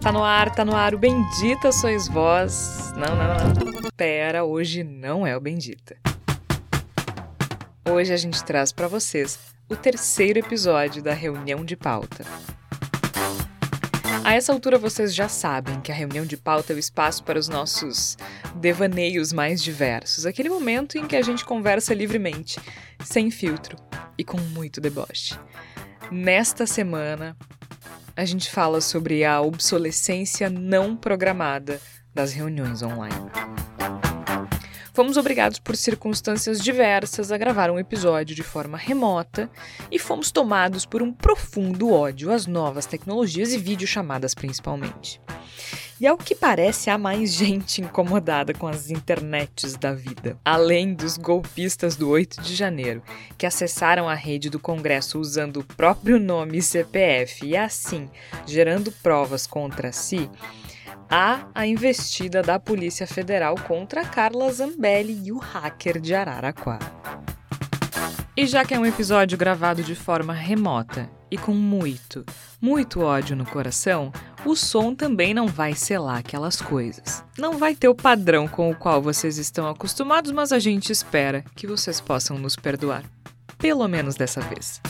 Tá no ar, tá no ar o Bendita Sois Vós. Não, não, não. Pera, hoje não é o Bendita. Hoje a gente traz para vocês o terceiro episódio da reunião de pauta. A essa altura vocês já sabem que a reunião de pauta é o espaço para os nossos devaneios mais diversos, aquele momento em que a gente conversa livremente, sem filtro e com muito deboche. Nesta semana, a gente fala sobre a obsolescência não programada das reuniões online. Fomos obrigados por circunstâncias diversas a gravar um episódio de forma remota e fomos tomados por um profundo ódio às novas tecnologias e videochamadas principalmente. E ao que parece, há mais gente incomodada com as internets da vida. Além dos golpistas do 8 de janeiro, que acessaram a rede do Congresso usando o próprio nome e CPF e assim gerando provas contra si, há a investida da Polícia Federal contra Carla Zambelli e o hacker de Araraquara. E já que é um episódio gravado de forma remota e com muito, muito ódio no coração, o som também não vai selar aquelas coisas. Não vai ter o padrão com o qual vocês estão acostumados, mas a gente espera que vocês possam nos perdoar. Pelo menos dessa vez.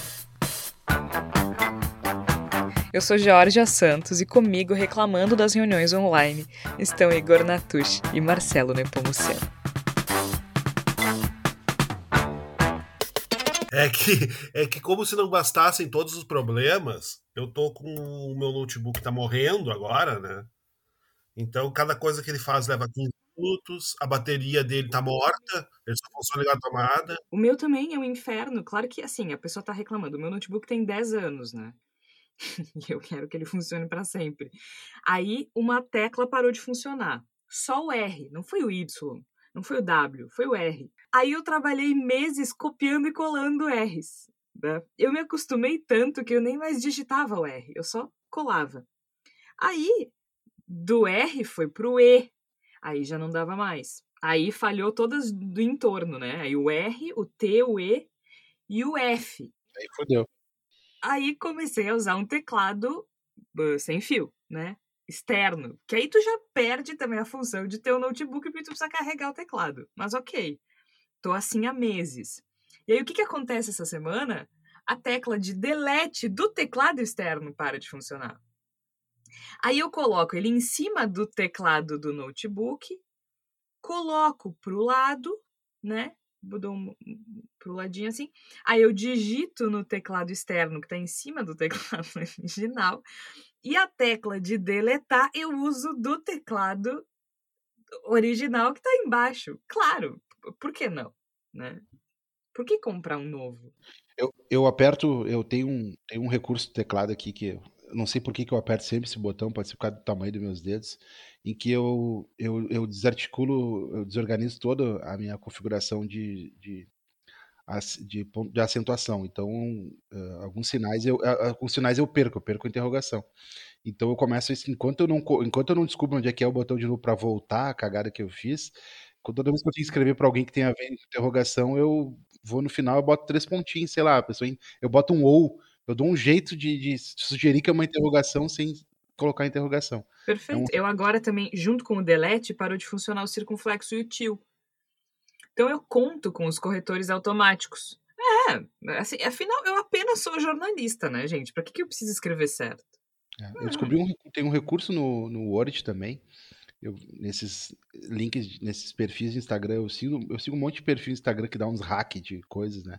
Eu sou Georgia Santos e comigo reclamando das reuniões online estão Igor Natush e Marcelo Nepomuceno. É que, é que como se não bastassem todos os problemas, eu tô com o meu notebook tá morrendo agora, né? Então cada coisa que ele faz leva 15 minutos, a bateria dele tá morta, ele só funciona ligar a tomada. O meu também é um inferno. Claro que assim, a pessoa tá reclamando. O meu notebook tem 10 anos, né? e eu quero que ele funcione para sempre. Aí uma tecla parou de funcionar. Só o R, não foi o Y, não foi o W, foi o R. Aí eu trabalhei meses copiando e colando R's. Né? Eu me acostumei tanto que eu nem mais digitava o R, eu só colava. Aí, do R foi pro E, aí já não dava mais. Aí falhou todas do entorno, né? Aí o R, o T, o E e o F. Aí fodeu. Aí comecei a usar um teclado sem fio, né? Externo. Que aí tu já perde também a função de ter o um notebook porque tu precisa carregar o teclado. Mas ok. Tô assim há meses. E aí o que, que acontece essa semana? A tecla de delete do teclado externo para de funcionar. Aí eu coloco ele em cima do teclado do notebook, coloco pro lado, né? Mudou pro ladinho assim. Aí eu digito no teclado externo que está em cima do teclado original. E a tecla de deletar eu uso do teclado original que está embaixo. Claro, por que não? Né? Por que comprar um novo? Eu, eu aperto, eu tenho um, tenho um recurso do teclado aqui que não sei por que, que eu aperto sempre esse botão, pode ser por causa do tamanho dos meus dedos, em que eu, eu, eu desarticulo, eu desorganizo toda a minha configuração de, de, de, de acentuação. Então, uh, alguns sinais eu, uh, alguns sinais eu perco, eu perco a interrogação. Então eu começo isso enquanto eu não enquanto eu não descubro onde é que é o botão de novo para voltar a cagada que eu fiz, toda vez que eu tenho que escrever para alguém que tem a ver com interrogação, eu vou no final, eu boto três pontinhos, sei lá, pessoa, eu boto um ou, eu dou um jeito de, de sugerir que é uma interrogação sem colocar interrogação. Perfeito. É um... Eu agora também, junto com o delete, parou de funcionar o circunflexo e o til. Então eu conto com os corretores automáticos. É, assim, afinal, eu apenas sou jornalista, né, gente? Para que, que eu preciso escrever certo? É, eu descobri um, tem um recurso no, no Word também, eu, nesses links, nesses perfis de Instagram, eu sigo, eu sigo um monte de perfil no Instagram que dá uns hack de coisas, né?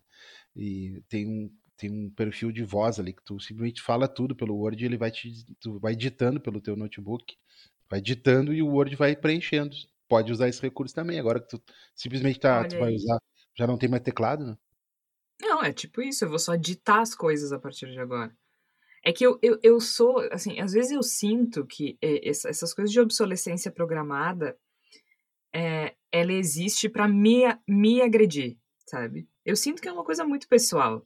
E tem um, tem um perfil de voz ali que tu simplesmente fala tudo pelo Word e ele vai te tu vai editando pelo teu notebook, vai editando e o Word vai preenchendo. Pode usar esse recurso também. Agora que tu simplesmente tá, tu vai usar, já não tem mais teclado, né? Não, é tipo isso, eu vou só ditar as coisas a partir de agora. É que eu, eu, eu sou, assim, às vezes eu sinto que é, essas coisas de obsolescência programada, é, ela existe para me, me agredir, sabe? Eu sinto que é uma coisa muito pessoal.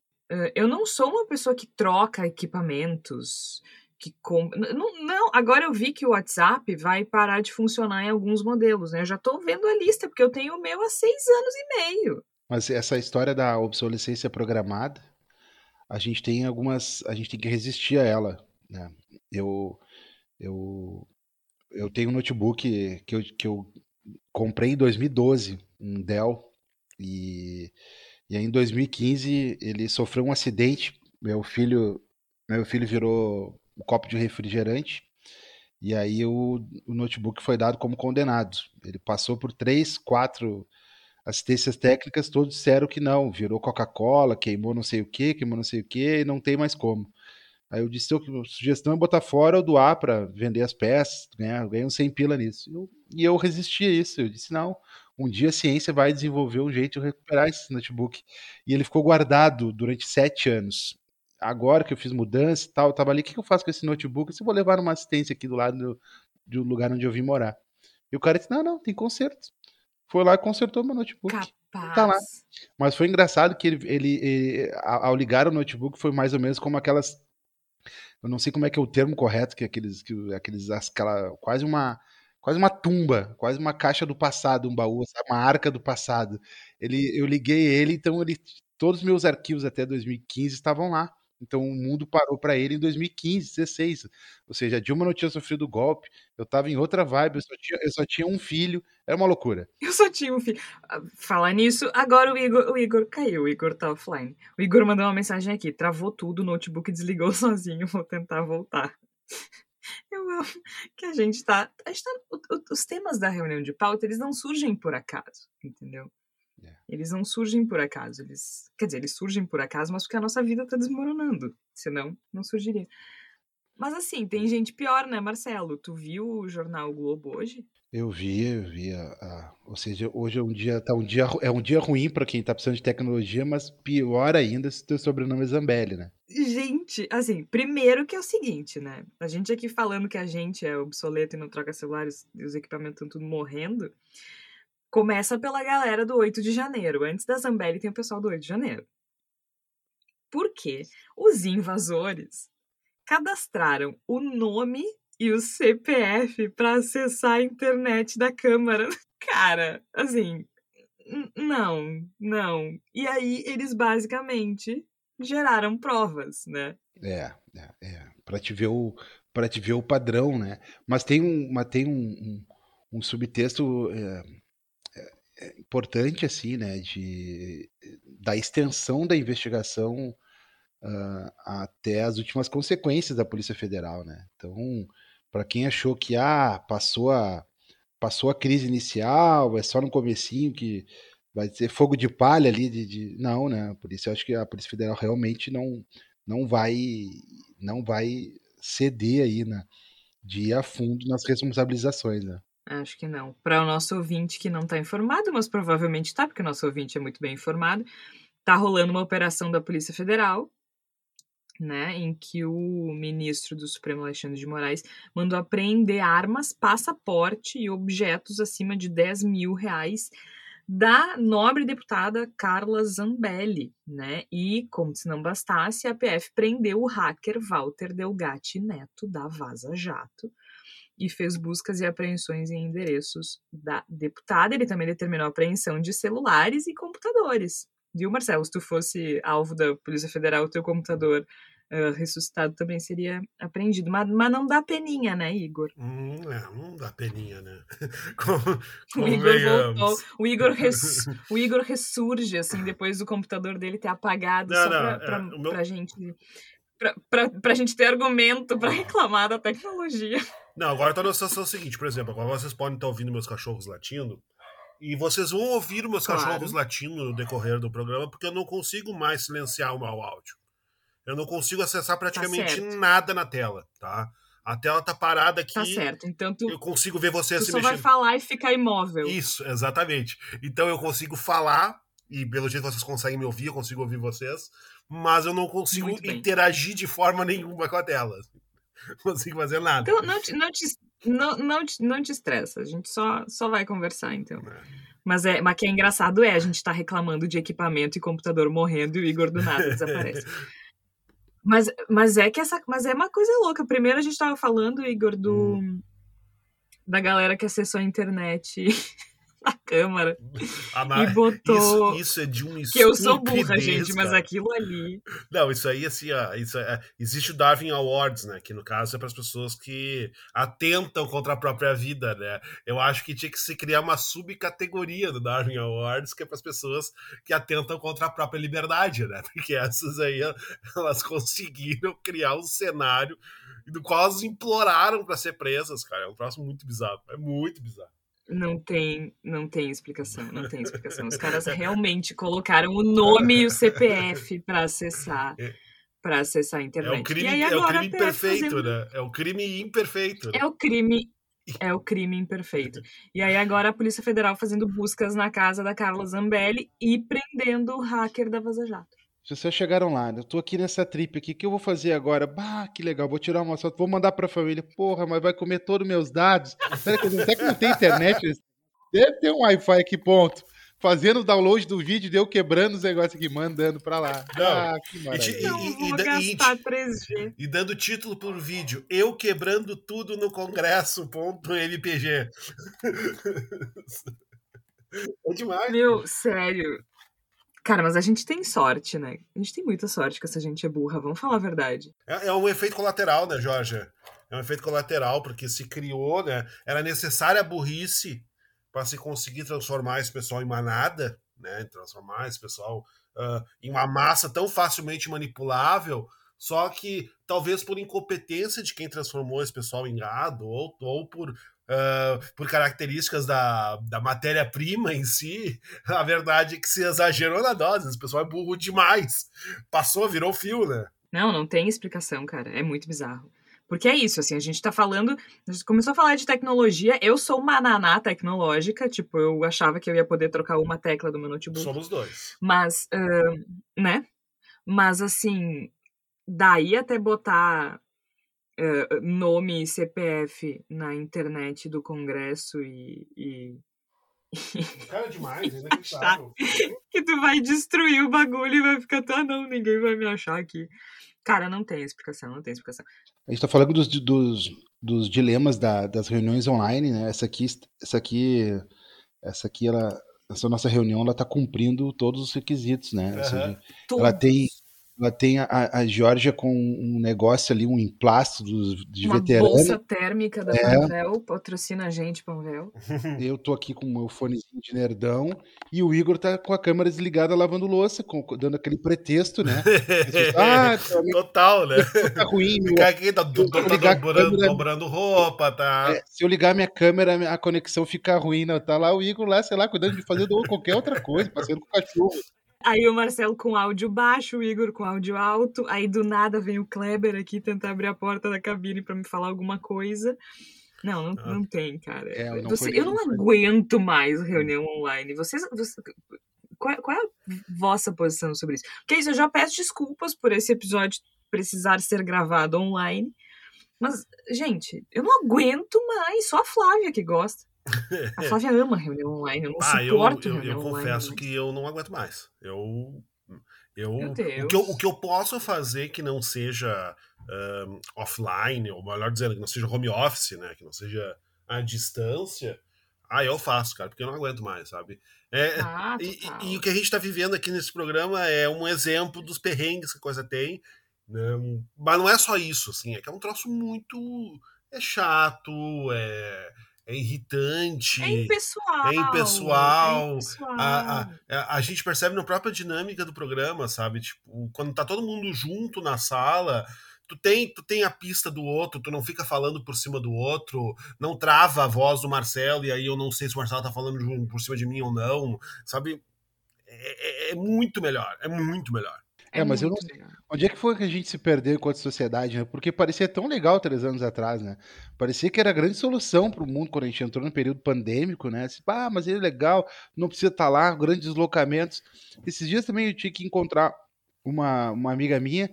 Eu não sou uma pessoa que troca equipamentos, que compra. Não, não, agora eu vi que o WhatsApp vai parar de funcionar em alguns modelos, né? Eu já tô vendo a lista, porque eu tenho o meu há seis anos e meio. Mas essa história da obsolescência programada, a gente tem algumas, a gente tem que resistir a ela, né? Eu eu eu tenho um notebook que eu, que eu comprei em 2012, um Dell, e, e aí em 2015 ele sofreu um acidente, meu filho meu filho virou um copo de refrigerante e aí o, o notebook foi dado como condenado. Ele passou por três, quatro assistências técnicas, todos disseram que não, virou Coca-Cola, queimou não sei o que, queimou não sei o que, e não tem mais como. Aí eu disse, a sugestão é botar fora ou doar para vender as peças, né? ganhei uns 100 pila nisso. Eu, e eu resisti a isso, eu disse, não, um dia a ciência vai desenvolver um jeito de recuperar esse notebook. E ele ficou guardado durante sete anos agora que eu fiz mudança e tal, eu tava ali, o que, eu faço com esse notebook? Se eu vou levar uma assistência aqui do lado do, do lugar onde eu vim morar. E o cara disse, não, não, tem conserto. Foi lá e consertou meu notebook. Capaz. Tá lá. Mas foi engraçado que ele, ele, ele, ao ligar o notebook, foi mais ou menos como aquelas. Eu não sei como é que é o termo correto, que é aqueles. Que, aqueles aquela, quase uma. Quase uma tumba, quase uma caixa do passado, um baú, sabe? uma arca do passado. Ele, eu liguei ele, então ele, todos os meus arquivos até 2015 estavam lá. Então o mundo parou para ele em 2015, 16. Ou seja, a Dilma não tinha sofrido golpe, eu estava em outra vibe, eu só, tinha, eu só tinha um filho, era uma loucura. Eu só tinha um filho. Ah, falar nisso, agora o Igor, o Igor caiu, o Igor tá offline. O Igor mandou uma mensagem aqui, travou tudo, o notebook desligou sozinho, vou tentar voltar. Eu amo que a gente tá. A gente tá os temas da reunião de pauta, eles não surgem por acaso, entendeu? É. Eles não surgem por acaso. Eles, quer dizer, eles surgem por acaso, mas porque a nossa vida está desmoronando. Senão, não surgiria. Mas assim, tem gente pior, né, Marcelo? Tu viu o jornal Globo hoje? Eu vi, eu vi. A, a, ou seja, hoje é um dia, tá um dia, é um dia ruim para quem tá precisando de tecnologia, mas pior ainda se teu sobrenome é Zambelli, né? Gente, assim, primeiro que é o seguinte, né? A gente aqui falando que a gente é obsoleto e não troca celulares e os equipamentos estão tudo morrendo. Começa pela galera do 8 de janeiro. Antes da Zambelli tem o pessoal do 8 de janeiro. Por quê? Os invasores cadastraram o nome e o CPF para acessar a internet da Câmara. Cara, assim, não, não. E aí eles basicamente geraram provas, né? É, é, é. Para te ver o para te ver o padrão, né? Mas tem um, mas tem um, um, um subtexto é, importante assim, né, de da extensão da investigação uh, até as últimas consequências da Polícia Federal, né? Então, para quem achou que ah, passou a passou a crise inicial, é só no comecinho que vai ser fogo de palha ali de, de... não, né? Por isso eu acho que a Polícia Federal realmente não não vai não vai ceder aí, né? De ir a fundo nas responsabilizações, né? Acho que não. Para o nosso ouvinte que não está informado, mas provavelmente está, porque o nosso ouvinte é muito bem informado, está rolando uma operação da Polícia Federal, né, em que o ministro do Supremo Alexandre de Moraes mandou apreender armas, passaporte e objetos acima de 10 mil reais da nobre deputada Carla Zambelli, né? E, como se não bastasse, a PF prendeu o hacker Walter Delgatti Neto da Vaza Jato, e fez buscas e apreensões em endereços da deputada. Ele também determinou a apreensão de celulares e computadores. Viu, Marcelo? Se tu fosse alvo da Polícia Federal, o teu computador uh, ressuscitado também seria apreendido. Mas, mas não dá peninha, né, Igor? Hum, é, não dá peninha, né? Como, como o Igor voltou. O Igor, res, o Igor ressurge, assim, depois do computador dele ter apagado, não, só não, pra, pra, é, meu... pra gente pra, pra gente ter argumento para reclamar da tecnologia. Não, agora tá na situação seguinte, por exemplo, agora vocês podem estar ouvindo meus cachorros latindo, e vocês vão ouvir meus claro. cachorros latindo no decorrer do programa, porque eu não consigo mais silenciar o meu áudio. Eu não consigo acessar praticamente tá nada na tela, tá? A tela tá parada aqui. Tá certo. Então tu, eu consigo ver vocês tu se só mexendo. vai falar e ficar imóvel. Isso, exatamente. Então eu consigo falar e pelo jeito vocês conseguem me ouvir, eu consigo ouvir vocês, mas eu não consigo interagir de forma nenhuma com a tela. Não consigo fazer nada. Então não te, não te, não, não te, não te estressa, a gente só, só vai conversar então. É. Mas, é, mas que é engraçado é a gente tá reclamando de equipamento e computador morrendo e o Igor do nada desaparece. Mas, mas é que essa. Mas é uma coisa louca. Primeiro a gente tava falando, Igor, do. Hum. Da galera que acessou a internet na Câmara Ah, e botou. Isso, isso é de um Que eu sou burra, gente, mas cara. aquilo ali. Não, isso aí, assim, ó, isso é- existe o Darwin Awards, né? Que no caso é para as pessoas que atentam contra a própria vida, né? Eu acho que tinha que se criar uma subcategoria do Darwin Awards, que é para as pessoas que atentam contra a própria liberdade, né? Porque essas aí, elas conseguiram criar um cenário do qual elas imploraram para ser presas, cara. É um troço muito bizarro. É muito bizarro. Não tem, não tem explicação, não tem explicação. Os caras realmente colocaram o nome e o CPF para acessar, É. para acessar a É internet. o crime, e aí é o agora crime a PF perfeito, fazendo- né? É o crime imperfeito. né? É o crime, é o crime imperfeito. E aí agora a Polícia Federal fazendo buscas na casa da Carla Zambelli e prendendo o hacker da Vaza Jato. Se vocês chegaram lá, eu tô aqui nessa trip aqui, o que eu vou fazer agora? Bah, que legal, vou tirar uma foto, vou mandar pra família. Porra, mas vai comer todos os meus dados. Será que, será que não tem internet? Deve ter um Wi-Fi aqui, ponto. Fazendo o download do vídeo, deu quebrando os negócios aqui, mandando pra lá. Não, Ah, que e maravilha. e- da- e- gastar 3G. E dando título pro vídeo, eu quebrando tudo no congresso.mpg. É demais. Meu, sério. Cara, mas a gente tem sorte, né? A gente tem muita sorte que essa gente é burra, vamos falar a verdade. É, é um efeito colateral, né, Jorge? É um efeito colateral, porque se criou, né? Era necessária a burrice para se conseguir transformar esse pessoal em manada, né? Transformar esse pessoal ah, em uma massa tão facilmente manipulável. Só que talvez por incompetência de quem transformou esse pessoal em gado, ou, ou por, por características da, da matéria-prima em si, a verdade é que se exagerou na dose. Esse pessoal é burro demais. Passou, virou fio, né? Não, não tem explicação, cara. É muito bizarro. Porque é isso, assim, a gente tá falando. A gente começou a falar de tecnologia. Eu sou uma naná tecnológica, tipo, eu achava que eu ia poder trocar uma tecla do meu notebook. Somos dois. Mas, ahn, né? Mas, assim, daí até botar ah, nome e CPF na internet do Congresso e, e Cara, é demais, é inacreditável. que tu vai destruir o bagulho e vai ficar, tá, não, ninguém vai me achar aqui. Cara, não tem explicação, não tem explicação. A gente tá falando dos, dos, dos dilemas da- das reuniões online, né? Essa aqui, essa aqui, essa aqui, ela, essa nossa reunião, ela tá cumprindo todos os requisitos, né? Ou seja, ela tem, ela tem a, a Georgia com um negócio ali, um emplasto dos, de Uma veterano. bolsa térmica da É. Panvel, patrocina a gente, Panvel. Eu tô aqui com o meu fonezinho de nerdão e o Igor tá com a câmera desligada lavando louça, com- dando aquele pretexto, né? ah, Total, né? tá ruim, Ficar aqui, tá, tá ligar a dobrando, câmera. dobrando roupa, tá? É, se eu ligar minha câmera, a conexão fica ruim. Não, tá lá o Igor lá, sei lá, cuidando de fazer qualquer outra coisa, passeando com o cachorro. Aí o Marcelo com áudio baixo, o Igor com áudio alto. Aí do nada vem o Kleber aqui tentar abrir a porta da cabine pra me falar alguma coisa. Não, não, Ah. não tem, cara. É, não Você- eu não aguento mais reunião online. Vocês. vocês- qual, é- qual é a vossa posição sobre isso? Porque isso, eu já peço desculpas por esse episódio precisar ser gravado online. Mas, gente, eu não aguento mais. Só a Flávia que gosta. A Flávia ama reunião online. Eu não Ah, eu, suporto eu, reunião eu online. confesso mais. que eu não aguento mais. Eu. Eu, o, que eu, o que eu posso fazer que não seja ahn, offline, ou melhor dizendo, que não seja home office, né? Que não seja à distância, ah, eu faço, cara, porque eu não aguento mais, sabe? É, Ah, E, total. e- e o que a gente está vivendo aqui nesse programa é um exemplo dos perrengues que a coisa tem. né? Mas não é só isso, assim, é que é um troço muito. É chato, é, é irritante. É impessoal. É impessoal. é impessoal. A, a, a gente percebe na própria dinâmica do programa, sabe? Tipo, quando tá todo mundo junto na sala, tu tem, tu tem a pista do outro, tu não fica falando por cima do outro, não trava a voz do Marcelo, e aí eu não sei se o Marcelo tá falando de- por cima de mim ou não, sabe? É, é- é muito melhor, é muito melhor. É, mas eu não legal. Onde é que foi que a gente se perdeu enquanto sociedade, né? Porque parecia tão legal três anos atrás, né? Parecia que era a grande solução para o mundo quando a gente entrou no período pandêmico, né? Assim, ah, mas ele é legal, não precisa estar lá, grandes deslocamentos. Esses dias também eu tinha que encontrar uma, uma amiga minha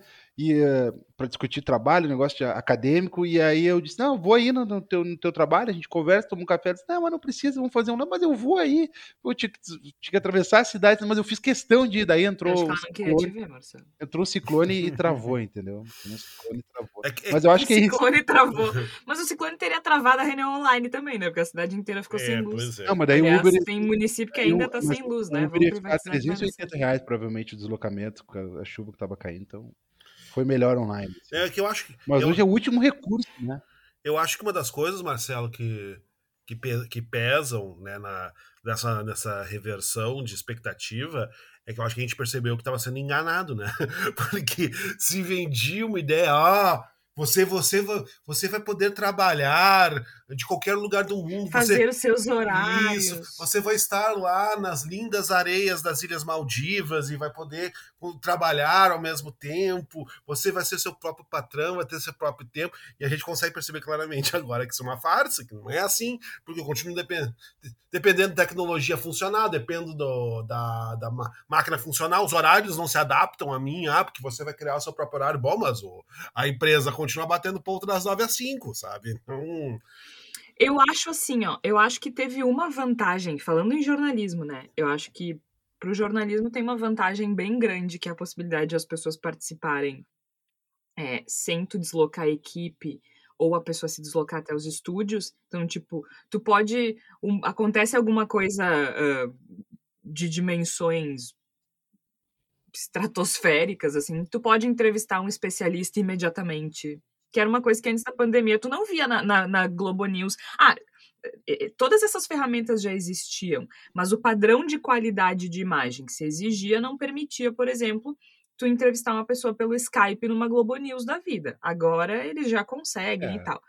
para discutir trabalho, negócio acadêmico, e aí eu disse, não, vou aí no, no, teu, no teu trabalho, a gente conversa, toma um café, disse, não, mas não precisa, vamos fazer um, não, mas eu vou aí, eu tinha, tinha que atravessar a cidade, mas eu fiz questão de ir, daí entrou o ciclone, ver, entrou o ciclone e travou, entendeu? O ciclone travou. É que, mas eu acho que é isso. O ciclone travou, mas o ciclone teria travado a reunião online também, né, porque a cidade inteira ficou é, sem luz. É. Não, mas daí Aliás, o Uber... Tem município que ainda tá sem luz, né? O Uber ia ficar 380 reais, provavelmente, o deslocamento, com a chuva que tava caindo, então... Foi melhor online. Assim. É que eu acho que. Mas eu, hoje é o último recurso, né? Eu acho que uma das coisas, Marcelo, que, que, que pesam né, na, nessa, nessa reversão de expectativa é que eu acho que a gente percebeu que estava sendo enganado, né? Porque se vendia uma ideia, ah, você, você, você vai poder trabalhar de qualquer lugar do mundo. Fazer você, os seus horários. Isso, você vai estar lá nas lindas areias das Ilhas Maldivas e vai poder trabalhar ao mesmo tempo. Você vai ser seu próprio patrão, vai ter seu próprio tempo. E a gente consegue perceber claramente agora que isso é uma farsa, que não é assim, porque eu continuo depend... dependendo da tecnologia funcionar, dependendo do, da, da máquina funcionar, os horários não se adaptam a mim, ah, porque você vai criar o seu próprio horário. Bom, mas o, a empresa continua continua batendo ponto das 9 às 5, sabe? Então. Eu acho assim, ó. Eu acho que teve uma vantagem, falando em jornalismo, né? Eu acho que para o jornalismo tem uma vantagem bem grande, que é a possibilidade de as pessoas participarem é, sem tu deslocar a equipe ou a pessoa se deslocar até os estúdios. Então, tipo, tu pode. Um, acontece alguma coisa uh, de dimensões estratosféricas, assim, tu pode entrevistar um especialista imediatamente. Que era uma coisa que antes da pandemia tu não via na, na, na Globo News. Ah, todas essas ferramentas já existiam, mas o padrão de qualidade de imagem que se exigia não permitia, por exemplo, tu entrevistar uma pessoa pelo Skype numa Globo News da vida. Agora eles já conseguem é. e tal.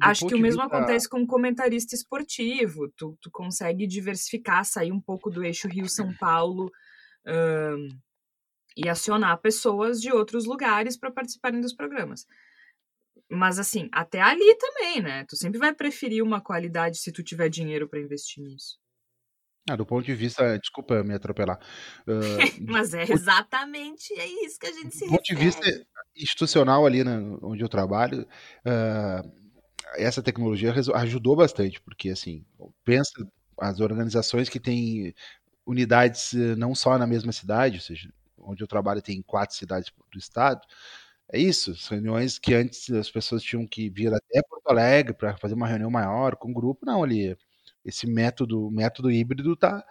Acho que o mesmo vista... acontece com um comentarista esportivo. Tu, tu consegue diversificar, sair um pouco do eixo Rio-São Paulo. E acionar pessoas de outros lugares para participarem dos programas. Mas assim, até ali também, né? Tu sempre vai preferir uma qualidade se tu tiver dinheiro para investir nisso. Ah, do ponto de vista, desculpa me atropelar. Uh, Mas é exatamente é isso que a gente se Do ponto de vista institucional ali né, onde eu trabalho, uh, essa tecnologia ajudou bastante, porque assim, pensa as organizações que têm unidades eh, não só na mesma cidade, ou seja, onde eu trabalho tem quatro cidades do estado. É isso, reuniões que antes as pessoas tinham que vir até Porto Alegre para fazer uma reunião maior com o grupo, não, ali esse método, método híbrido tá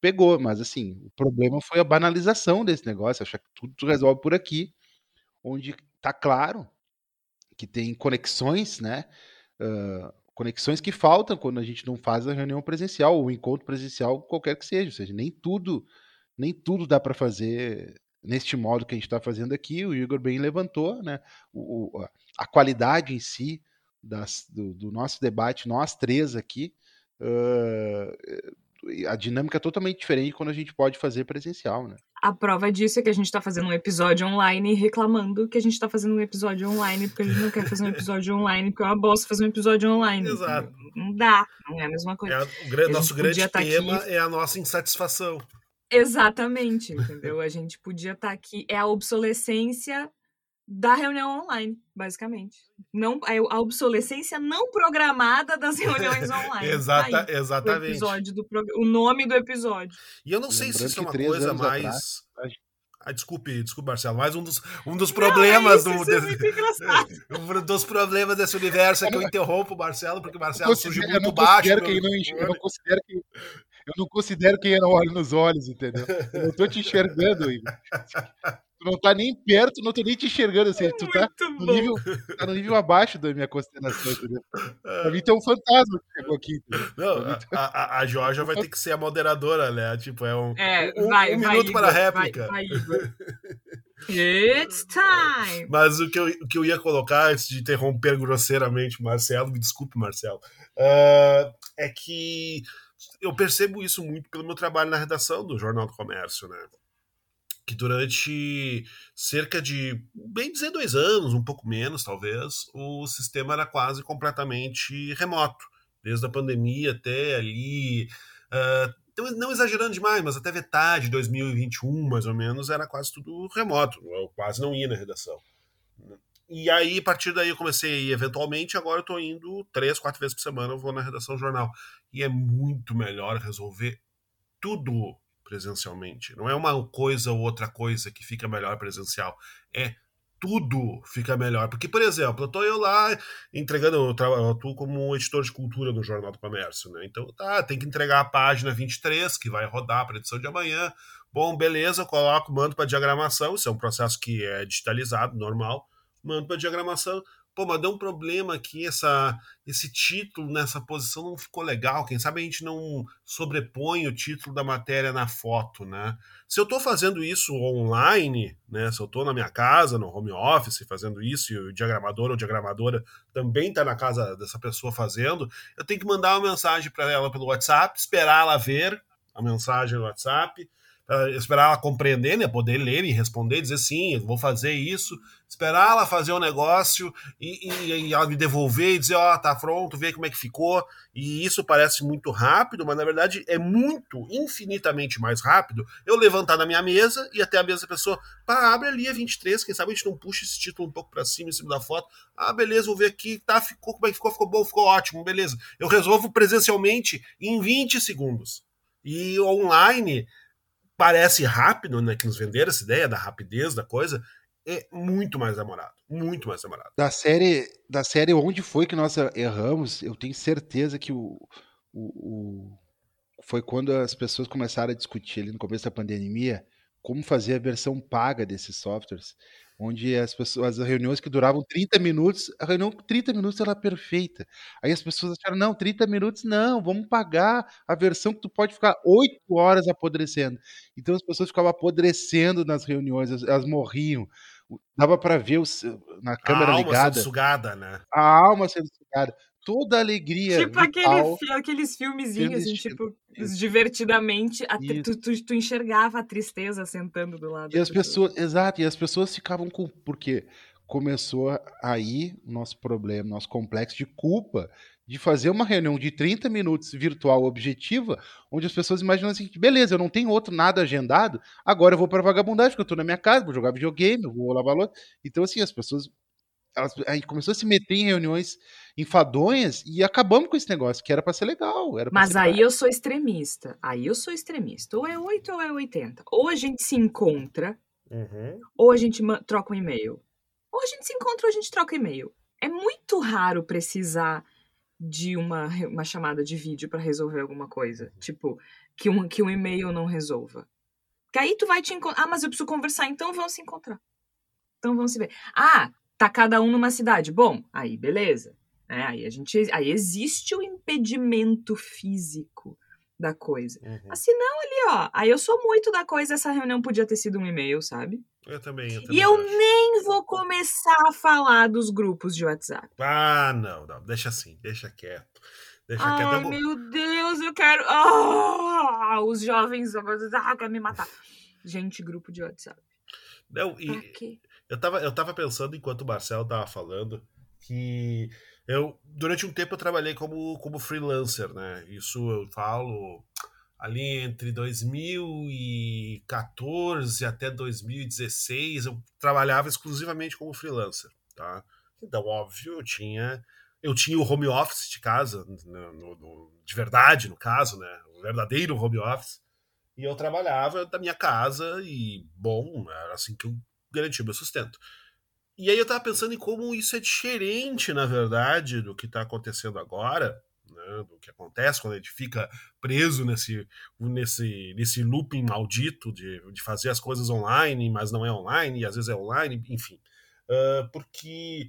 pegou, mas assim, o problema foi a banalização desse negócio, achar que tudo resolve por aqui, onde tá claro que tem conexões, né? Uh, conexões que faltam quando a gente não faz a reunião presencial ou o encontro presencial, qualquer que seja, ou seja, nem tudo nem tudo dá para fazer neste modo que a gente está fazendo aqui. O Igor bem levantou, né? O, a qualidade em si das, do, do, nosso debate, nós três aqui, uh, a dinâmica é totalmente diferente quando a gente pode fazer presencial, né? A prova disso é que a gente está fazendo um episódio online reclamando que a gente está fazendo um episódio online porque a gente não quer fazer um episódio online porque é uma bosta fazer um episódio online. Exato. Não dá, não é a mesma coisa. É, o nosso grande tá tema aqui... é a nossa insatisfação. Exatamente, entendeu? A gente podia estar tá aqui. É a obsolescência da reunião online, basicamente. Não, é a obsolescência não programada das reuniões online. Exata, Aí, exatamente. O, episódio do o nome do episódio. E eu não sei se isso é uma coisa mais. Atrás, ah, desculpe, desculpe, Marcelo, mas um dos, um dos problemas não, é isso, do. Isso é um dos problemas desse universo é que eu interrompo o Marcelo, porque o Marcelo surge muito baixo. Que não, eu não considero que eu não considero quem eu não olho nos olhos, entendeu? Eu não tô te enxergando, Igor. Tu não tá nem perto, não tô nem te enxergando assim. Tu tá no, nível, tá no nível abaixo da minha consideração, entendeu? Pra mim tem um fantasma que chegou aqui. Não, a, a, a Georgia vai ter que ser a moderadora, né? Tipo, é um, é, um, vai, um vai, minuto Igor, para a réplica. Vai, It's time! Mas o que, eu, o que eu ia colocar, antes de interromper grosseiramente o Marcelo, me desculpe, Marcelo, uh, é que eu percebo isso muito pelo meu trabalho na redação do Jornal do Comércio, né? Que durante cerca de, bem dizer, dois anos, um pouco menos talvez, o sistema era quase completamente remoto. Desde a pandemia até ali. Uh, não exagerando demais, mas até metade de 2021, mais ou menos, era quase tudo remoto. Eu quase não ia na redação. e aí, a partir daí, eu comecei, eventualmente, agora eu tô indo três, quatro vezes por semana, eu vou na redação do jornal. E é muito melhor resolver tudo presencialmente. Não é uma coisa ou outra coisa que fica melhor presencial. É tudo fica melhor. Porque, por exemplo, eu tô eu lá entregando, eu atuo como editor de cultura no Jornal do Comércio, né? Então, tá, tem que entregar a página 23, que vai rodar para edição de amanhã. Bom, beleza, eu coloco, mando para diagramação, isso é um processo que é digitalizado, normal. Mando para diagramação, pô, mas deu um problema aqui, essa, esse título nessa posição não ficou legal. Quem sabe a gente não sobrepõe o título da matéria na foto, né? Se eu estou fazendo isso online, né? Se eu estou na minha casa, no home office, fazendo isso, e o diagramador ou diagramadora também está na casa dessa pessoa fazendo, eu tenho que mandar uma mensagem para ela pelo WhatsApp, esperar ela ver a mensagem no WhatsApp esperar ela compreender, né, poder ler e responder, dizer sim, eu vou fazer isso, esperar ela fazer o um negócio e, e, e, ela me devolver e dizer, ó, oh, tá pronto, ver como é que ficou. E isso parece muito rápido, mas na verdade é muito, infinitamente mais rápido eu levantar da minha mesa e até a mesa pessoa, pá, abre ali a 23, quem sabe a gente não puxa esse título um pouco para cima em cima da foto. Ah, beleza, vou ver aqui, tá, ficou, como é que ficou? Ficou bom, ficou ótimo, beleza. Eu resolvo presencialmente em 20 segundos. E online, parece rápido, né? Que nos venderam essa ideia da rapidez da coisa, é muito mais demorado. Muito mais demorado. Da série, da série Onde Foi Que Nós Erramos, eu tenho certeza que o, o, o foi quando as pessoas começaram a discutir ali no começo da pandemia como fazer a versão paga desses softwares onde as pessoas, as reuniões que duravam 30 minutos, a reunião com 30 minutos era perfeita. Aí as pessoas acharam, não, 30 minutos não, vamos pagar a versão que tu pode ficar 8 horas apodrecendo. Então as pessoas ficavam apodrecendo nas reuniões, elas, morriam. Dava para ver os, na câmera a alma ligada. Sendo sugada, né? A alma sendo sugada toda a alegria. Tipo vital, aquele, aqueles filmezinhos, assim, tipo, Isso. divertidamente, a, tu, tu, tu, enxergava a tristeza sentando do lado. E as pessoas, exato, e as pessoas ficavam com. Porque começou aí o nosso problema, nosso complexo de culpa de fazer uma reunião de 30 minutos virtual objetiva, onde as pessoas imaginam assim, beleza, eu não tenho outro nada agendado, agora eu vou para vagabundagem, porque eu estou na minha casa, vou jogar videogame, vou lavar louça. Então, assim, as pessoas elas, a gente começou a se meter em reuniões enfadonhas e acabamos com esse negócio, que era para ser legal. Era Mas ser aí legal. eu sou extremista. Aí eu sou extremista. Ou é 8 ou é 80. Ou a gente se encontra, uhum. ou a gente troca um e-mail. Ou a gente se encontra ou a gente troca e-mail. É muito raro precisar de uma, uma chamada de vídeo para resolver alguma coisa. Uhum. Tipo, que um, que um e-mail não resolva. Que aí tu vai te encontrar. Ah, mas eu preciso conversar, então vamos se encontrar. Então vamos se ver. Ah, tá cada um numa cidade. Bom, aí beleza. É, aí a gente, aí existe o impedimento físico da coisa. Uhum. Se não, ali, ó, aí eu sou muito da coisa, essa reunião podia ter sido um e-mail, sabe? Eu também, eu também. E eu acho. nem vou começar a falar dos grupos de WhatsApp. Ah, não, não, deixa assim, deixa quieto. Deixa Ai, quieto. meu Deus, eu quero. Oh, os jovens ah, querem me matar. Gente, grupo de WhatsApp. Não, e, eu tava, eu tava pensando, enquanto o Marcel tava falando, que eu, durante um tempo eu trabalhei como, como freelancer, né? Isso eu falo ali entre 2014 até 2016, eu trabalhava exclusivamente como freelancer, tá? Então, óbvio, eu tinha eu tinha o home office de casa, no, no, de verdade, no caso, né? O verdadeiro home office. E eu trabalhava da minha casa e, bom, era assim que eu garantir meu sustento. E aí eu tava pensando em como isso é diferente, na verdade, do que está acontecendo agora, né, do que acontece quando a gente fica preso nesse, nesse, nesse looping maldito de, de fazer as coisas online, mas não é online, e às vezes é online, enfim. Uh, porque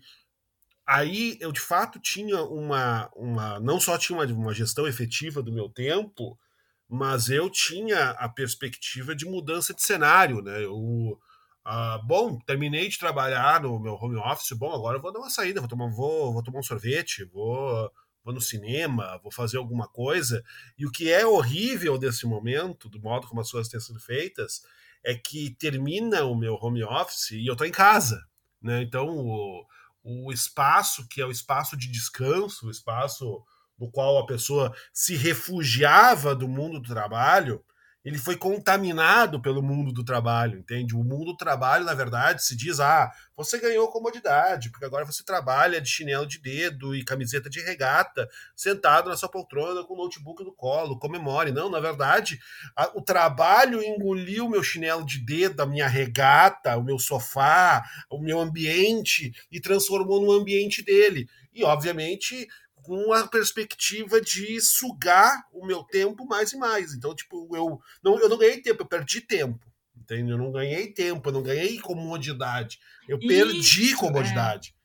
aí eu de fato tinha uma, uma não só tinha uma, uma gestão efetiva do meu tempo, mas eu tinha a perspectiva de mudança de cenário, né? Eu, ah, bom, terminei de trabalhar no meu home office. Bom, agora eu vou dar uma saída, vou tomar, vou, vou tomar um sorvete, vou, vou no cinema, vou fazer alguma coisa. E o que é horrível desse momento, do modo como as coisas têm sido feitas, é que termina o meu home office e eu estou em casa. Né? Então, o, o espaço que é o espaço de descanso, o espaço no qual a pessoa se refugiava do mundo do trabalho, ele foi contaminado pelo mundo do trabalho, entende? O mundo do trabalho, na verdade, se diz: ah, você ganhou comodidade, porque agora você trabalha de chinelo de dedo e camiseta de regata, sentado na sua poltrona com o notebook no colo, comemore. Não, na verdade, a, o trabalho engoliu meu chinelo de dedo, a minha regata, o meu sofá, o meu ambiente e transformou no ambiente dele. E, obviamente, com a perspectiva de sugar o meu tempo mais e mais. Então, tipo, eu não, eu não ganhei tempo, eu perdi tempo. Entende? Eu não ganhei tempo, eu não ganhei comodidade. Eu Isso, perdi comodidade.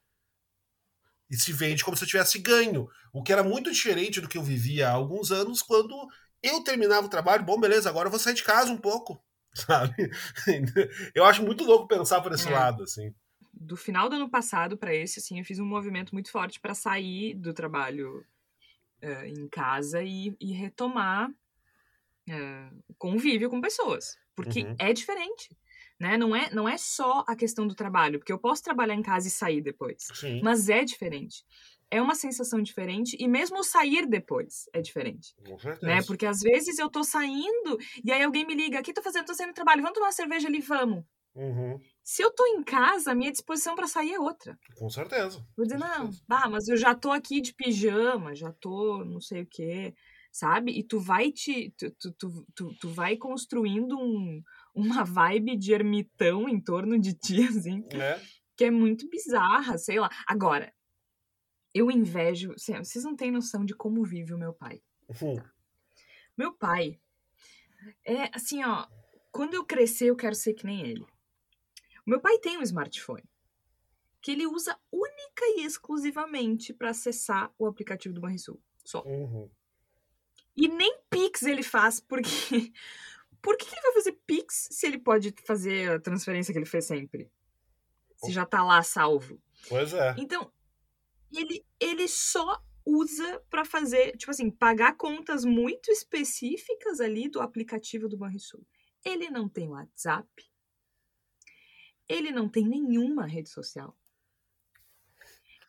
É. E se vende como se eu tivesse ganho. O que era muito diferente do que eu vivia há alguns anos, quando eu terminava o trabalho, bom, beleza, agora eu vou sair de casa um pouco. Sabe? Eu acho muito louco pensar por esse é. lado, assim do final do ano passado para esse, assim, eu fiz um movimento muito forte para sair do trabalho uh, em casa e, e retomar uh, convívio com pessoas. Porque uhum. é diferente. Né? Não, é, não é só a questão do trabalho, porque eu posso trabalhar em casa e sair depois. Sim. Mas é diferente. É uma sensação diferente, e mesmo sair depois é diferente. Né? Porque às vezes eu tô saindo e aí alguém me liga: aqui tô fazendo, tô saindo do trabalho, vamos tomar uma cerveja ali, vamos. Uhum. Se eu tô em casa, a minha disposição para sair é outra. Com certeza. Vou dizer, não, bah, mas eu já tô aqui de pijama, já tô não sei o quê, sabe? E tu vai te. Tu, tu, tu, tu, vai construindo um, uma vibe de ermitão em torno de ti, assim, é. que é muito bizarra, sei lá. Agora, eu invejo. Vocês não têm noção de como vive o meu pai. Uhum. Meu pai é assim, ó. Quando eu crescer, eu quero ser que nem ele. Meu pai tem um smartphone que ele usa única e exclusivamente para acessar o aplicativo do Banrisul. Só. Uhum. E nem Pix ele faz, porque. Por que ele vai fazer Pix se ele pode fazer a transferência que ele fez sempre? Se já tá lá salvo. Pois é. Então, ele, ele só usa para fazer, tipo assim, pagar contas muito específicas ali do aplicativo do Banrisul. Ele não tem WhatsApp, ele não tem nenhuma rede social.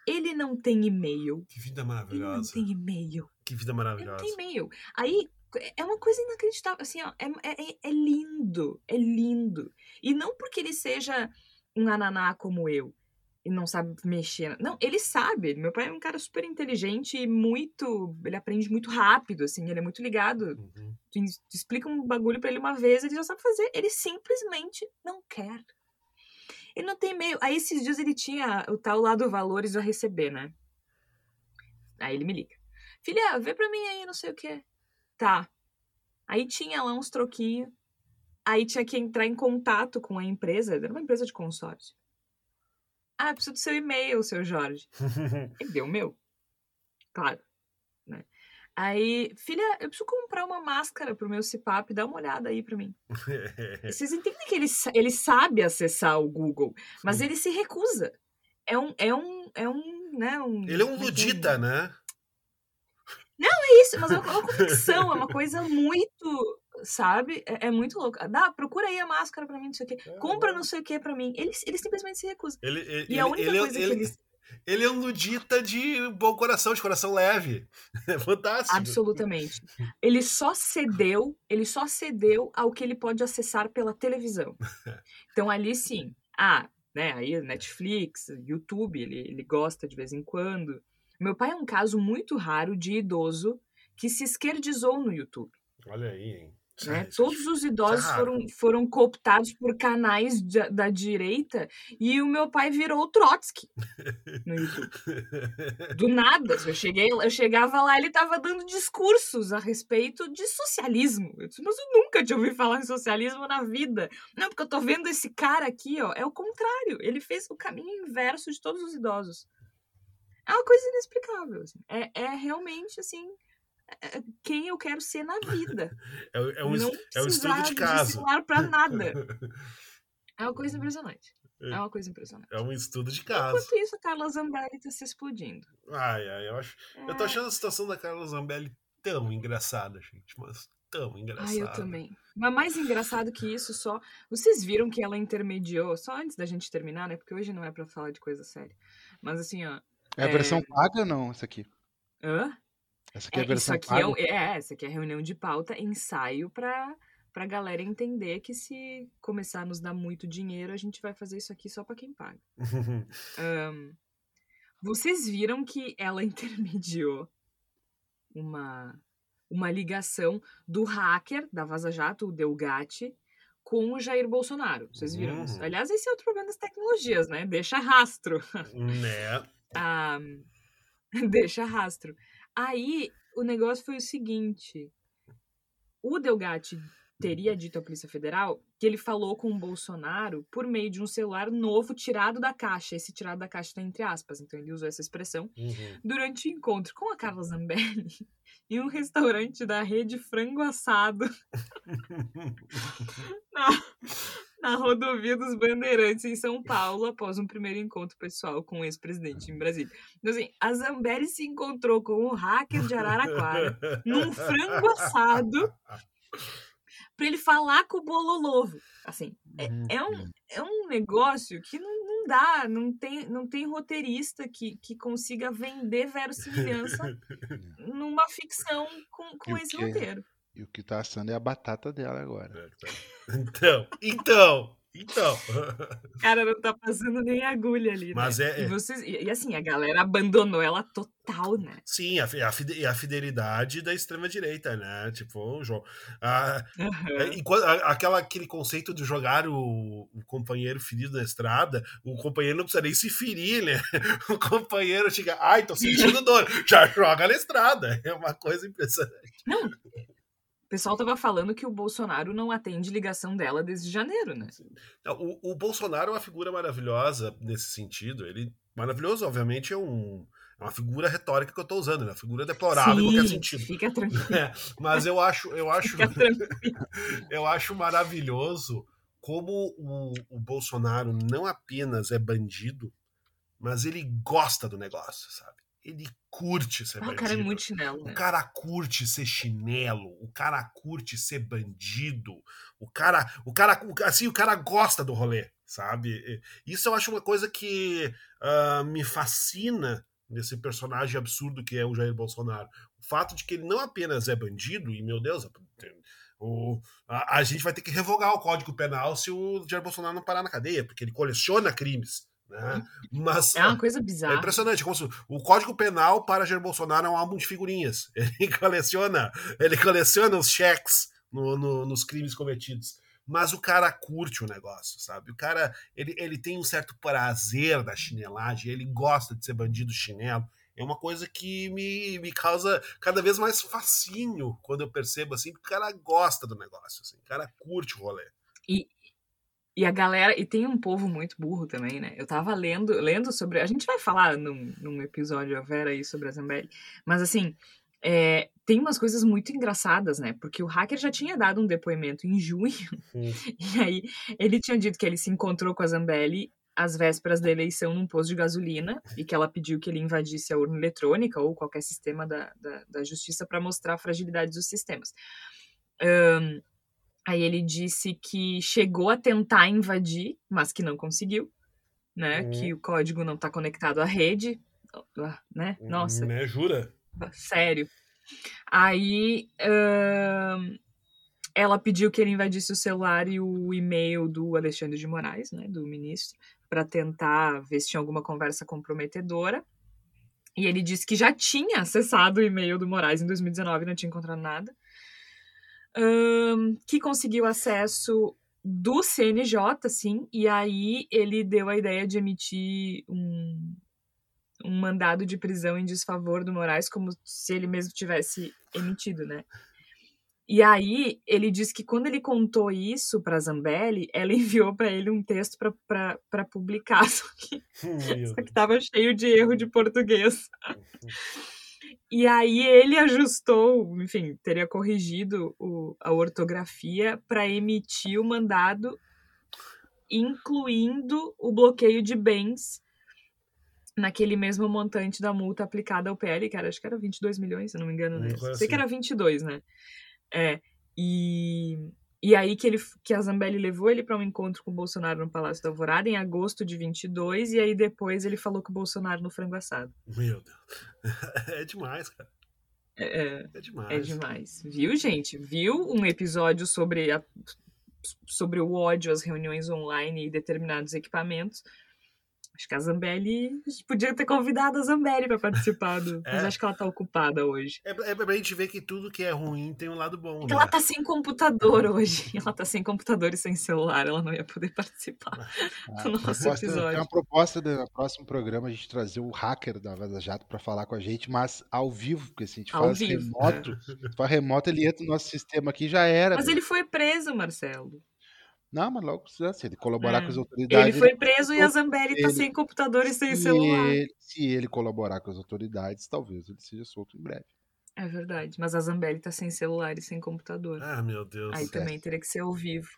Ele não tem e-mail. Que vida maravilhosa. Ele não tem e-mail. Que vida maravilhosa. Ele não tem e-mail. Aí é uma coisa inacreditável. Assim, ó, é, é, é lindo. É lindo. E não porque ele seja um ananá como eu e não sabe mexer. Não, ele sabe. Meu pai é um cara super inteligente e muito. Ele aprende muito rápido, assim, ele é muito ligado. Uhum. Tu, tu explica um bagulho para ele uma vez, ele já sabe fazer. Ele simplesmente não quer. Ele não tem e-mail. Aí esses dias ele tinha o tal lá do valores a receber, né? Aí ele me liga. Filha, vê pra mim aí, não sei o que. Tá. Aí tinha lá uns troquinhos. Aí tinha que entrar em contato com a empresa. Era uma empresa de consórcio. Ah, preciso do seu e-mail, seu Jorge. Ele deu o meu. Claro. Aí, filha, eu preciso comprar uma máscara pro meu CPAP, dá uma olhada aí para mim. Vocês entendem que ele, ele sabe acessar o Google, mas ele se recusa. É um, é um, é um, né, um... Ele é um ludita, né? Não, é isso, mas é uma, convicção, é uma coisa muito, sabe? É, é, muito louco. Dá, procura aí a máscara pra mim, não sei o quê. Compra não sei o quê pra mim. Ele, ele simplesmente se recusa. Ele, ele, e a única coisa que ele ele é um nudita de bom coração, de coração leve. É fantástico. Absolutamente. Ele só cedeu, ele só cedeu ao que ele pode acessar pela televisão. Então ali sim. Ah, né, aí Netflix, YouTube, ele, ele gosta de vez em quando. Meu pai é um caso muito raro de idoso que se esquerdizou no YouTube. Olha aí, hein? Né? Todos os idosos foram, foram cooptados por canais de, da direita e o meu pai virou o Trotsky no YouTube. Do nada. Eu, cheguei, eu chegava lá ele estava dando discursos a respeito de socialismo. Eu disse, mas eu nunca tinha ouvido falar em socialismo na vida. Não, porque eu tô vendo esse cara aqui, ó. É o contrário. Ele fez o caminho inverso de todos os idosos. É uma coisa inexplicável. Assim. É, é realmente assim é, quem eu quero ser na vida. É, é, um, não é um estudo de caso. Não para nada. É uma coisa impressionante. É, é uma coisa impressionante. É um estudo de caso. Enquanto isso, a Carla Zambelli tá se explodindo. Ai, ai, eu acho. É... Eu tô é. achando a situação da Carla Zambelli tão engraçada, gente. Mas tão engraçada. Ai, eu também. Mas mais engraçado que isso, só. Vocês viram que ela intermediou, só antes da gente terminar, né? Porque hoje não é para falar de coisa séria. Mas assim, ó. É a versão paga ou não, essa aqui? Hã? Essa aqui é, a versão isso aqui é, é, essa aqui é reunião de pauta, ensaio para pra galera entender que se começar a nos dar muito dinheiro, a gente vai fazer isso aqui só pra quem paga. um, vocês viram que ela intermediou uma, uma ligação do hacker da Vaza Jato, o Delgatti, com o Jair Bolsonaro. Vocês viram uhum. isso? Aliás, esse é outro problema das tecnologias, né? Deixa rastro. Né? ah, deixa rastro. Aí, o negócio foi o seguinte. O Delgatti teria dito à Polícia Federal que ele falou com o Bolsonaro por meio de um celular novo tirado da caixa. Esse tirado da caixa está entre aspas, então ele usou essa expressão. Uhum. Durante o encontro com a Carla Zambelli em um restaurante da rede Frango Assado na, na rodovia dos Bandeirantes, em São Paulo, após um primeiro encontro pessoal com o ex-presidente em Brasília. Então, assim, a Zambelli se encontrou com o hacker de Araraquara num frango assado para ele falar com o Bololovo. Assim, é, é, um, é um negócio que não, não dá, não tem, não tem roteirista que, que consiga vender verossimilhança numa ficção com, com esse roteiro. E o que tá assando é a batata dela agora. É, tá. Então, então, então. Cara, não tá passando nem agulha ali. Mas né? é. E, é. vocês, e, e, assim, a galera abandonou ela total, né? Sim, a, a, a fidelidade da extrema-direita, né? Tipo, o jogo. Uhum. a, aquela, aquele conceito de jogar o, o, companheiro ferido na estrada, o companheiro não precisa nem se ferir, né? O companheiro chega, ai, tô sentindo dor, já joga na estrada. É uma coisa impressionante. Não, o pessoal tava falando que o Bolsonaro não atende ligação dela desde janeiro, né? O, o Bolsonaro é uma figura maravilhosa nesse sentido. Ele maravilhoso, obviamente, é um é uma figura retórica que eu estou usando, né? Uma figura deplorável Sim, em qualquer sentido. Fica tranquilo. É, mas eu acho, eu acho, eu acho maravilhoso como o, o Bolsonaro não apenas é bandido, mas ele gosta do negócio, sabe? Ele curte ser bandido. O cara é muito chinelo. Né? O cara curte ser chinelo, o cara curte ser bandido, o cara, o cara, assim, o cara gosta do rolê, sabe? Isso eu acho uma coisa que uh, me fascina nesse personagem absurdo que é o Jair Bolsonaro. O fato de que ele não apenas é bandido, e meu Deus, o, a, a gente vai ter que revogar o Código Penal se o Jair Bolsonaro não parar na cadeia, porque ele coleciona crimes. Né? Mas, é uma coisa bizarra. É impressionante. Como se, o Código Penal para Jair Bolsonaro é um álbum de figurinhas. Ele coleciona, ele coleciona os cheques no, no, nos crimes cometidos. Mas o cara curte o negócio, sabe? O cara ele, ele tem um certo prazer da chinelagem, ele gosta de ser bandido chinelo. É uma coisa que me, me causa cada vez mais fascínio quando eu percebo assim, que o cara gosta do negócio, assim, o cara curte o rolê. E, e a galera, e tem um povo muito burro também, né? Eu tava lendo, lendo sobre. A gente vai falar num, num episódio, a Vera, aí sobre a Zambelli. Mas assim, é, tem umas coisas muito engraçadas, né? Porque o hacker já tinha dado um depoimento em junho. Sim. E aí ele tinha dito que ele se encontrou com a Zambelli às vésperas da eleição num posto de gasolina e que ela pediu que ele invadisse a urna eletrônica ou qualquer sistema da, da, da justiça para mostrar a fragilidade dos sistemas. Um, Aí ele disse que chegou a tentar invadir, mas que não conseguiu, né? Uhum. Que o código não está conectado à rede, né? Nossa. Né? Jura? Sério. Aí uh, ela pediu que ele invadisse o celular e o e-mail do Alexandre de Moraes, né? Do ministro, para tentar ver se tinha alguma conversa comprometedora. E ele disse que já tinha acessado o e-mail do Moraes em 2019 e não tinha encontrado nada um, que conseguiu acesso do CNJ, sim, e aí ele deu a ideia de emitir um, um mandado de prisão em desfavor do Moraes, como se ele mesmo tivesse emitido, né? E aí ele disse que quando ele contou isso para Zambelli, ela enviou para ele um texto para publicar, só que, só que tava cheio de erro de português. E aí ele ajustou, enfim, teria corrigido o, a ortografia para emitir o mandado, incluindo o bloqueio de bens naquele mesmo montante da multa aplicada ao PL, que era, acho que era 22 milhões, se não me engano. Né? Sei assim. que era 22, né? É, e e aí que, ele, que a Zambelli levou ele para um encontro com o Bolsonaro no Palácio da Alvorada em agosto de 22, e aí depois ele falou com o Bolsonaro no frango assado. Meu Deus. É demais, cara. É, É demais. é demais. Viu, gente? Viu um episódio sobre, a, sobre o ódio às reuniões online e determinados equipamentos. Acho que a Zambelli. Podia ter convidado a Zambelli para participar do. Mas É. acho que ela tá ocupada hoje. É, é pra gente ver que tudo que é ruim tem um lado bom. Porque né? ela tá sem computador hoje. Ela tá sem computador e sem celular. Ela não ia poder participar A do nosso proposta- episódio. Tem uma proposta do no próximo programa a gente trazer o hacker da Vaza Jato para falar com a gente, mas ao vivo, porque se a gente Ao faz vivo, remoto, se for remoto, ele entra no nosso sistema aqui já era. Mas pô. ele foi preso, Marcelo. Não, mas logo se ele colaborar É. com as autoridades. Ele foi preso e a Zambelli tá ele- sem computador e sem se celular. ele, se ele colaborar com as autoridades, talvez ele seja solto em breve. É verdade. Mas a Zambelli tá sem celular e sem computador. Ah, meu Deus. Aí também teria que ser ao vivo.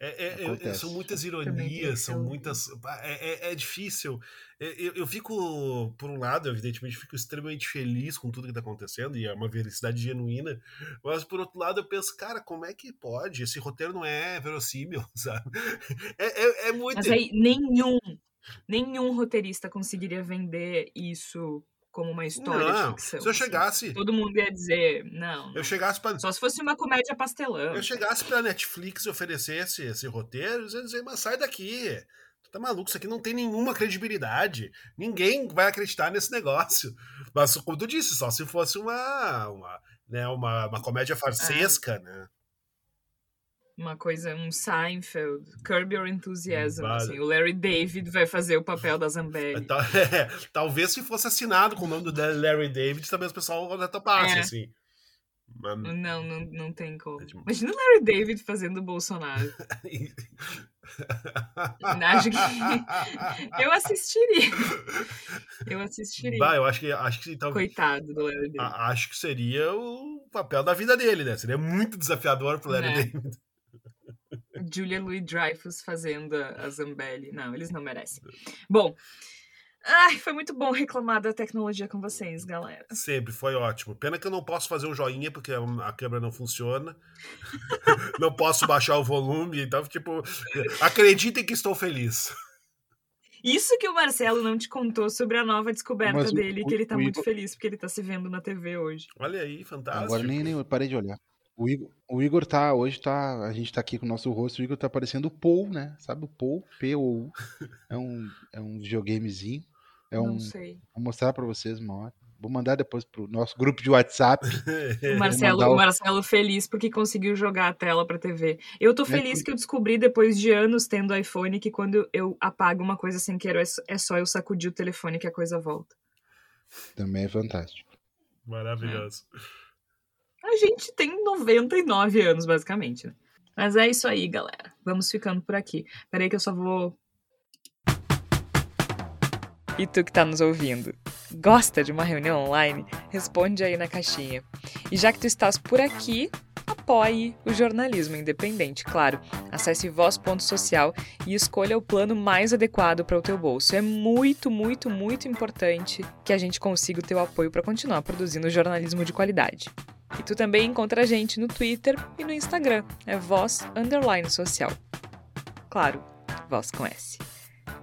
É, é- é- são muitas ironias, são muitas. É, é- é difícil. É, Eu, eu fico, por um lado, evidentemente, fico extremamente feliz com tudo que está acontecendo, e é uma felicidade genuína, mas por outro lado, eu penso, cara, como é que pode? Esse roteiro não é verossímil, sabe? É, é, é muito. Mas aí nenhum, nenhum roteirista conseguiria vender isso como uma história não, de ficção. se eu assim. chegasse. Todo mundo ia dizer, não. não. Eu chegasse para Só se fosse uma comédia pastelão. eu chegasse pra Netflix e oferecesse esse roteiro, eles iam dizer, mas sai daqui. Tu tá maluco, isso aqui não tem nenhuma credibilidade. Ninguém vai acreditar nesse negócio. Mas, como tu disse, só se fosse uma, uma, né, uma, uma comédia farsesca, né? Uma coisa, um Seinfeld, Curb Your Enthusiasm. Vale. Assim, o Larry David vai fazer o papel da Zambelli. Tal- é, talvez se fosse assinado com o nome do Larry David, também as pessoas já topassem, É. assim. Mas- Não, não, não tem como. É. Imagina o Larry David fazendo o Bolsonaro. Acho que eu assistiria. Eu assistiria. Bah, eu acho que acho que então, Coitado do Larry David. acho que seria o papel da vida dele, né? Seria muito desafiador pro Larry Né? David. Julia Louis Dreyfus fazendo a Zambelli. Não, eles não merecem. Bom. Ai, foi muito bom reclamar da tecnologia com vocês, galera. Sempre, foi ótimo. Pena que eu não posso fazer um joinha porque a câmera não funciona. não posso baixar o volume, então, tipo, acreditem que estou feliz. Isso que o Marcelo não te contou sobre a nova descoberta Mas dele, o- que ele tá o muito Igor- feliz porque ele tá se vendo na TV hoje. Olha aí, fantástico. Agora nem, nem eu parei de olhar. O Igor, o Igor tá, hoje tá, a gente tá aqui com o nosso rosto, o Igor tá parecendo o Paul, né? Sabe o Paul? P-O-U. É um, é um videogamezinho. É um, Não sei. vou mostrar pra vocês uma hora. Vou mandar depois pro nosso grupo de WhatsApp. O Marcelo, o- o Marcelo feliz porque conseguiu jogar a tela pra TV. Eu tô É feliz por- que eu descobri depois de anos tendo iPhone que quando eu apago uma coisa sem querer é só- é só eu sacudir o telefone que a coisa volta. Também é fantástico. Maravilhoso. A gente tem 99 anos, basicamente, né? Mas é isso aí, galera. Vamos ficando por aqui. Peraí que eu só vou. E tu que tá nos ouvindo, gosta de uma reunião online? Responde aí na caixinha. E já que tu estás por aqui, apoie o jornalismo independente, claro. Acesse voz.social e escolha o plano mais adequado para o teu bolso. É muito, muito, muito importante que a gente consiga o teu apoio para continuar produzindo jornalismo de qualidade. E tu também encontra a gente no Twitter e no Instagram, é voz underline social. Claro, voz com S.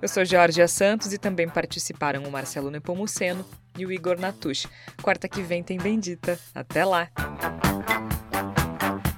Eu sou Georgia Santos e também participaram o Marcelo Nepomuceno e o Igor Natush. Quarta que vem tem Bendita. Até lá!